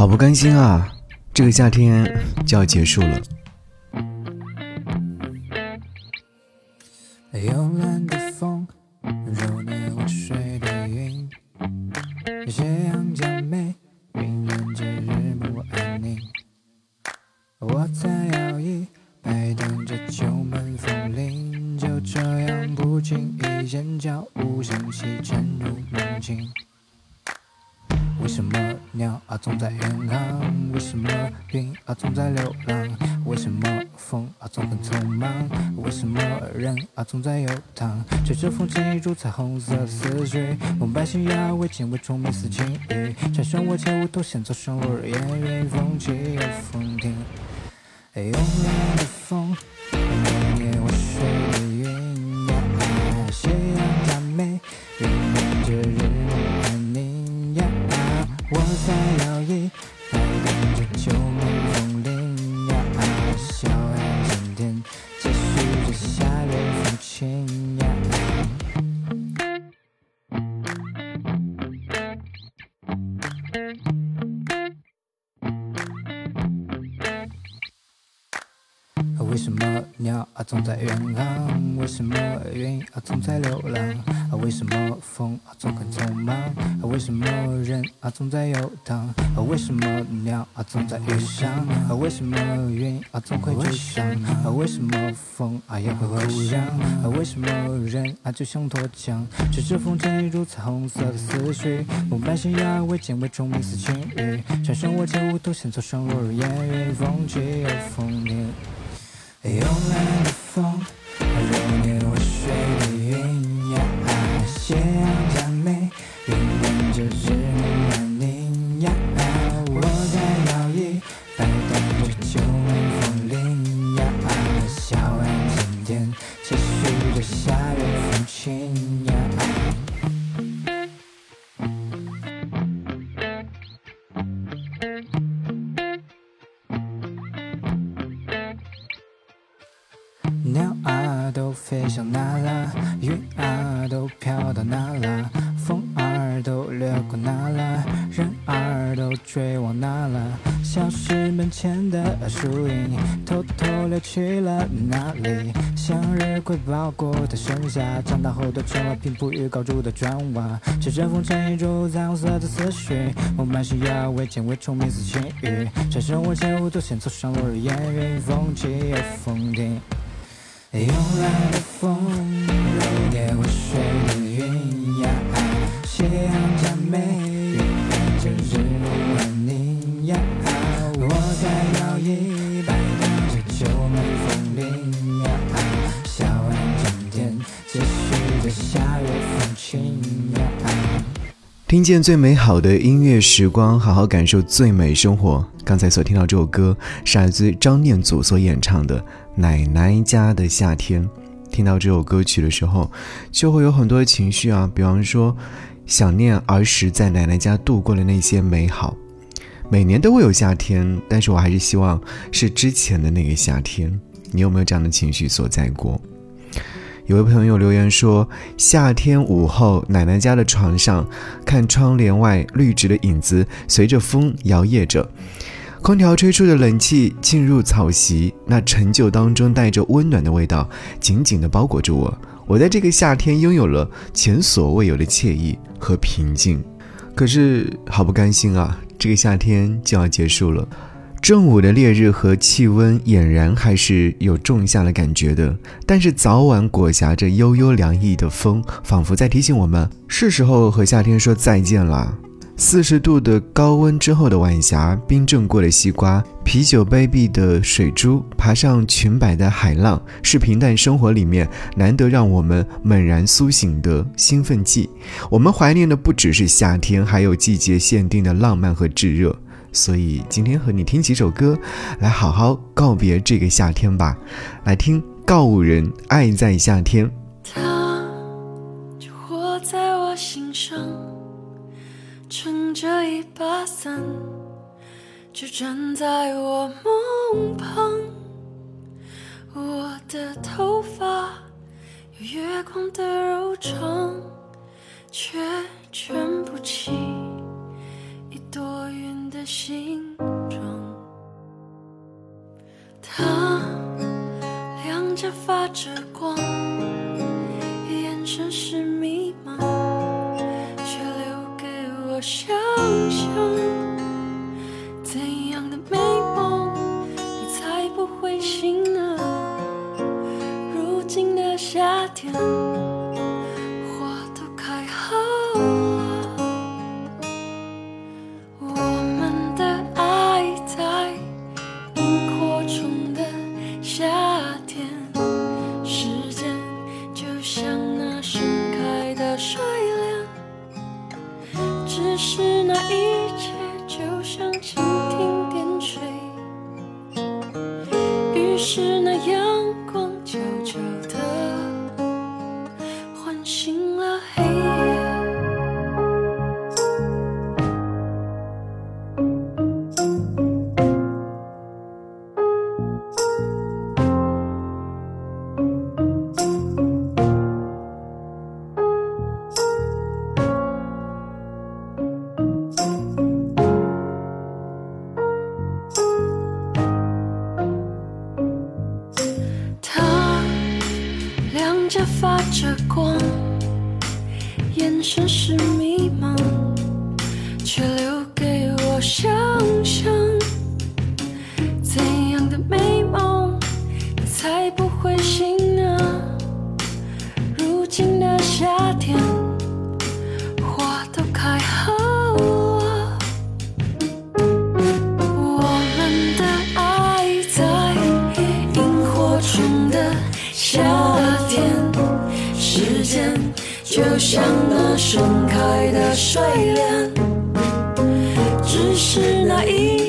好不甘心啊！这个夏天就要结束了。什么人啊总在游荡？吹着风筝一如彩虹色的思绪，梦白星摇为精微虫鸣似轻语。蝉声我前无头，先走上落日烟云，风起又风停。慵懒的风，为什么鸟儿总在远航？为什么云儿总在流浪？啊为什么风儿总很匆忙？为什么人儿总在游荡？啊为什么鸟儿总在远上？为什么云儿总会追上？为什么风儿也会哭嚷？为什么人儿就像脱缰？吹着风筝一如彩虹色的思绪，梦半醒摇为精微虫鸣似轻语。蝉声我前无头，先走上落日烟云，风起又风停。慵懒的风，的树影，偷偷溜去了哪里？向日葵包裹的盛夏，长大后都成了平铺预告住的砖瓦。吹着风筝，一如彩虹色的思绪，梦伴星摇为见为虫鸣似轻语。蝉声我前无头，先走上落日烟云，风起又风停。慵懒的风，揉捏听见最美好的音乐时光，好好感受最美生活。刚才所听到这首歌，是来自张念祖所演唱的《奶奶家的夏天》。听到这首歌曲的时候，就会有很多的情绪啊，比方说想念儿时在奶奶家度过的那些美好。每年都会有夏天，但是我还是希望是之前的那个夏天。你有没有这样的情绪所在过？有位朋友留言说：“夏天午后，奶奶家的床上，看窗帘外绿植的影子随着风摇曳着，空调吹出的冷气进入草席，那陈旧当中带着温暖的味道，紧紧地包裹着我。我在这个夏天拥有了前所未有的惬意和平静。可是好不甘心啊，这个夏天就要结束了。”正午的烈日和气温俨然还是有仲夏的感觉的，但是早晚裹挟着悠悠凉意的风，仿佛在提醒我们，是时候和夏天说再见了。四十度的高温之后的晚霞，冰镇过的西瓜，啤酒杯壁的水珠，爬上裙摆的海浪，是平淡生活里面难得让我们猛然苏醒的兴奋剂。我们怀念的不只是夏天，还有季节限定的浪漫和炙热。所以今天和你听几首歌，来好好告别这个夏天吧。来听告五人《爱在夏天》。他就活在我心上，撑着一把伞，就站在我梦旁。我的头发有月光的柔长，却卷不起。一朵云的形状，它亮着，发着光。是那样。城市迷茫。像那盛开的睡莲只是那一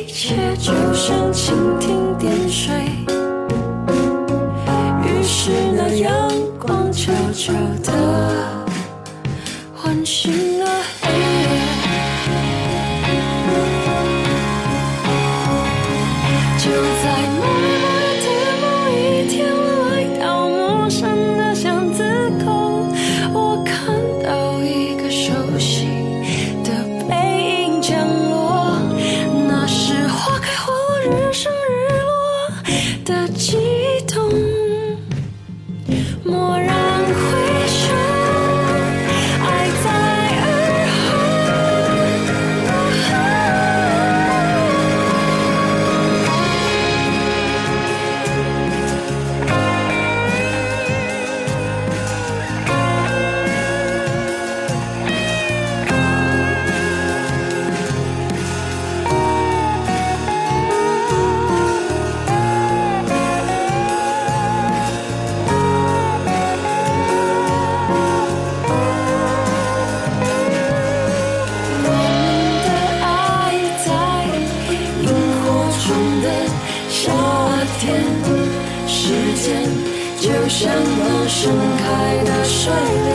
就像那盛开的睡莲，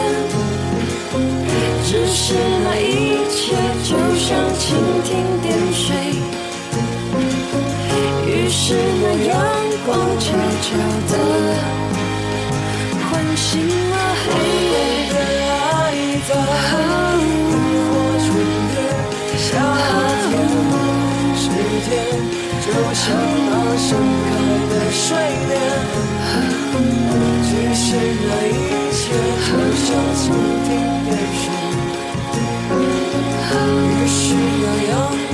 只是那一切就像蜻蜓点水，于是那阳光悄悄地唤醒了黑夜的爱间。就像那盛开的睡莲。只是那一切好像注定点水于是那样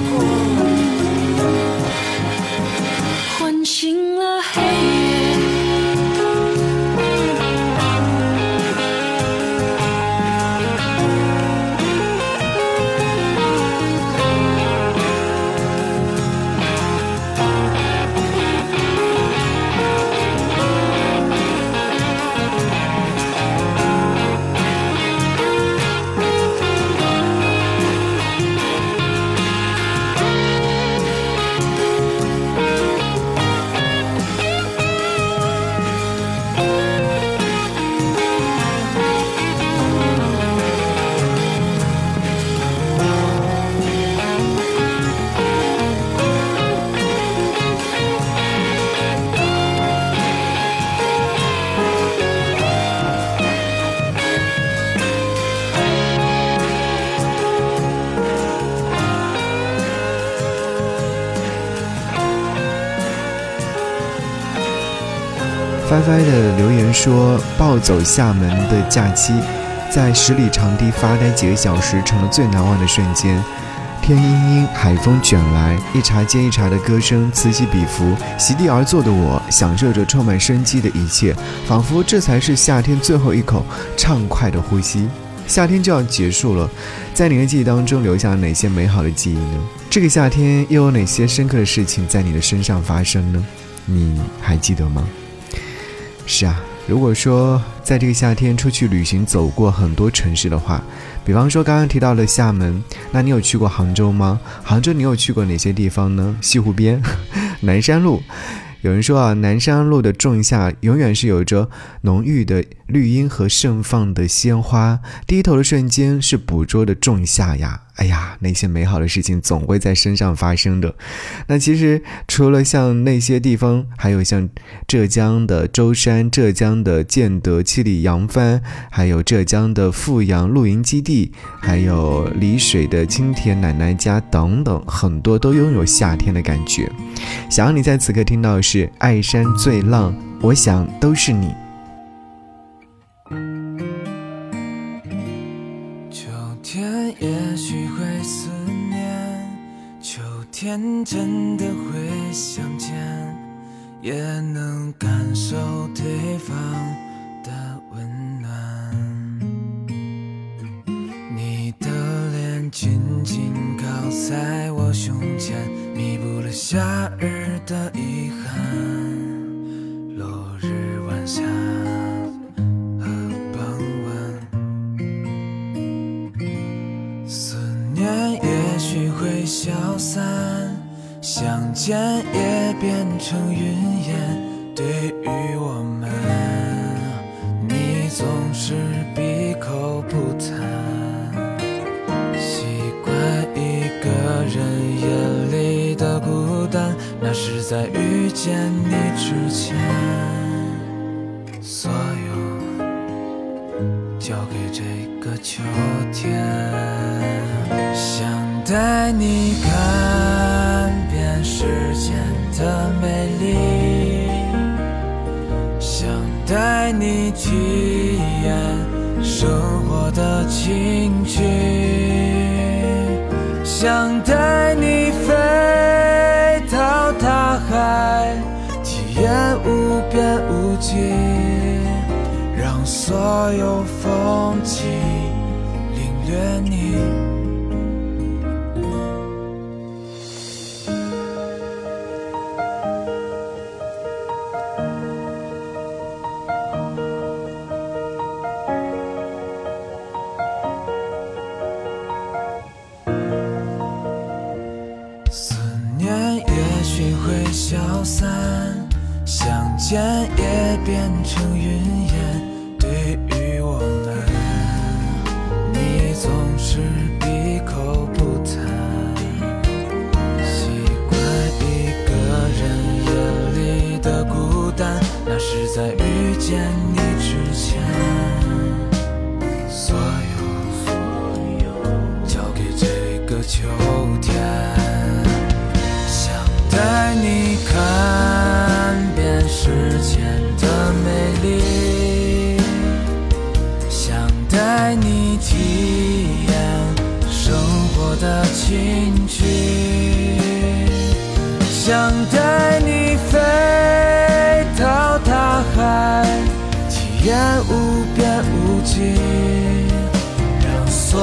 歪的留言说：“暴走厦门的假期，在十里长堤发呆几个小时，成了最难忘的瞬间。天阴阴，海风卷来，一茬接一茬的歌声此起彼伏。席地而坐的我，享受着充满生机的一切，仿佛这才是夏天最后一口畅快的呼吸。夏天就要结束了，在你的记忆当中留下了哪些美好的记忆呢？这个夏天又有哪些深刻的事情在你的身上发生呢？你还记得吗？”是啊，如果说在这个夏天出去旅行走过很多城市的话，比方说刚刚提到的厦门，那你有去过杭州吗？杭州你有去过哪些地方呢？西湖边、南山路。有人说啊，南山路的仲夏永远是有着浓郁的绿荫和盛放的鲜花，低头的瞬间是捕捉的仲夏呀。哎呀，那些美好的事情总会在身上发生的。那其实除了像那些地方，还有像浙江的舟山、浙江的建德七里扬帆，还有浙江的富阳露营基地，还有丽水的青田奶奶家等等，很多都拥有夏天的感觉。想要你在此刻听到的是《爱山最浪》，我想都是你。天真的会相见，也能感受对方的温暖。成云烟。对于我们，你总是闭口不谈。习惯一个人夜里的孤单，那是在遇见你之前，所有交给这个秋天。想带你想带你飞到大海，体验无边无际，让所有风景领略你。见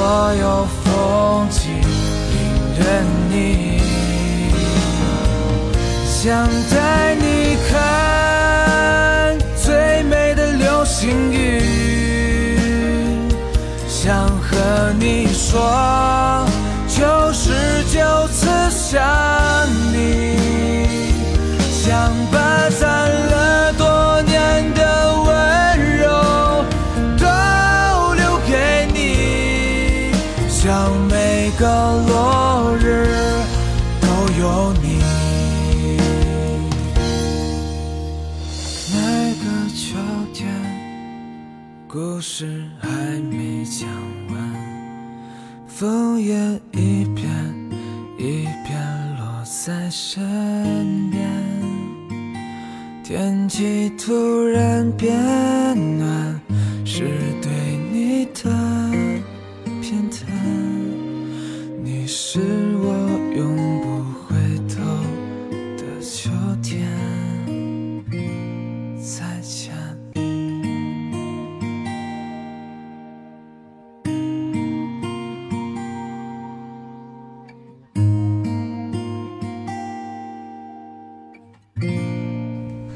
所有风景领略你。想带你看最美的流星雨，想和你说九十九次想你，想把故事还没讲完，枫叶一片一片落在身边，天气突然变暖，是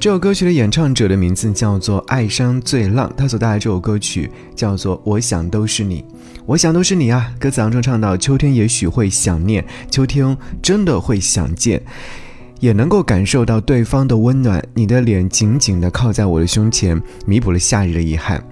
这首歌曲的演唱者的名字叫做爱山最浪，他所带来这首歌曲叫做《我想都是你》，我想都是你啊！歌词当中唱到：秋天也许会想念，秋天真的会想见，也能够感受到对方的温暖。你的脸紧紧地靠在我的胸前，弥补了夏日的遗憾。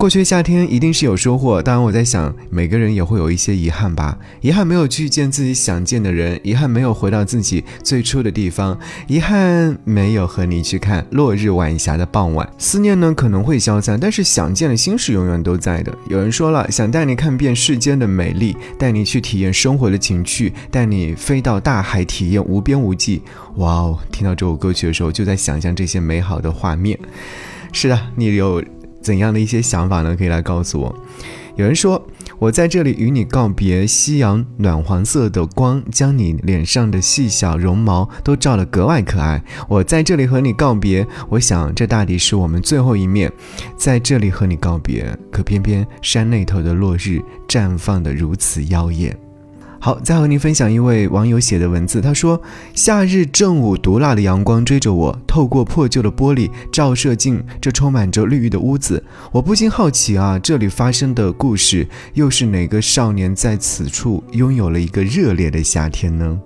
过去的夏天一定是有收获，当然我在想，每个人也会有一些遗憾吧。遗憾没有去见自己想见的人，遗憾没有回到自己最初的地方，遗憾没有和你去看落日晚霞的傍晚。思念呢可能会消散，但是想见的心是永远都在的。有人说了，想带你看遍世间的美丽，带你去体验生活的情趣，带你飞到大海体验无边无际。哇哦！听到这首歌曲的时候，就在想象这些美好的画面。是的，你有。怎样的一些想法呢？可以来告诉我。有人说，我在这里与你告别，夕阳暖黄色的光将你脸上的细小绒毛都照得格外可爱。我在这里和你告别，我想这大抵是我们最后一面，在这里和你告别。可偏偏山那头的落日绽放得如此妖艳。好，再和您分享一位网友写的文字。他说：“夏日正午，毒辣的阳光追着我，透过破旧的玻璃照射进这充满着绿意的屋子。我不禁好奇啊，这里发生的故事，又是哪个少年在此处拥有了一个热烈的夏天呢？”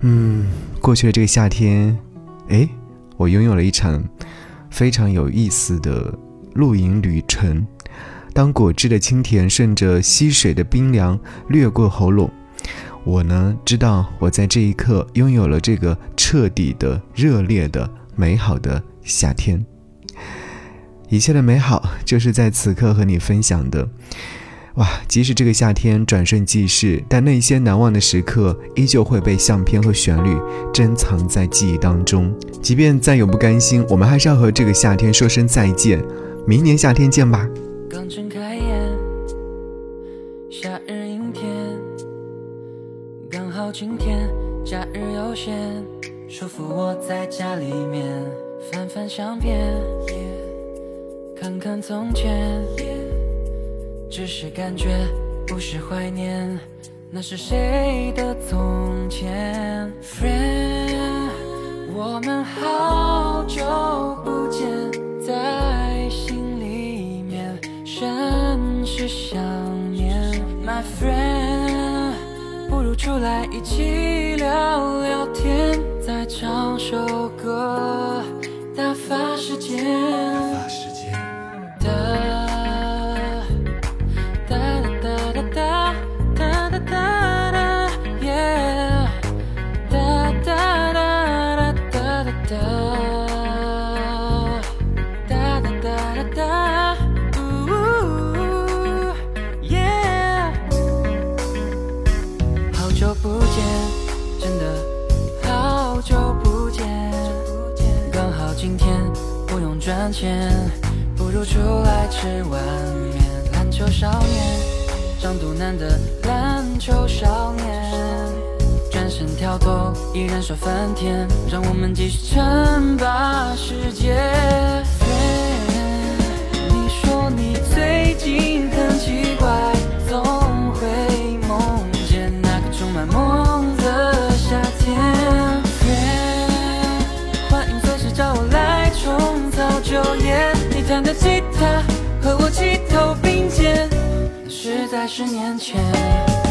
嗯，过去的这个夏天，哎，我拥有了一场非常有意思的露营旅程。当果汁的清甜顺着溪水的冰凉掠过喉咙，我呢知道我在这一刻拥有了这个彻底的、热烈的、美好的夏天。一切的美好就是在此刻和你分享的。哇！即使这个夏天转瞬即逝，但那些难忘的时刻依旧会被相片和旋律珍藏在记忆当中。即便再有不甘心，我们还是要和这个夏天说声再见。明年夏天见吧。刚睁开眼，夏日阴天，刚好今天假日悠闲，舒服窝在家里面，翻翻相片，看看从前，只是感觉不是怀念，那是谁的从前？Friend，我们好是想念，My friend，不如出来一起聊聊天，再唱首歌，打发时间。钱不如出来吃碗面。篮球少年，张肚腩的篮球少年，转身跳投，依然说翻天，让我们继续称霸世界。你说你最近很奇怪，总会梦见那个充满梦的夏天。欢迎随时找我来。弹的吉他和我齐头并肩，那实在十年前。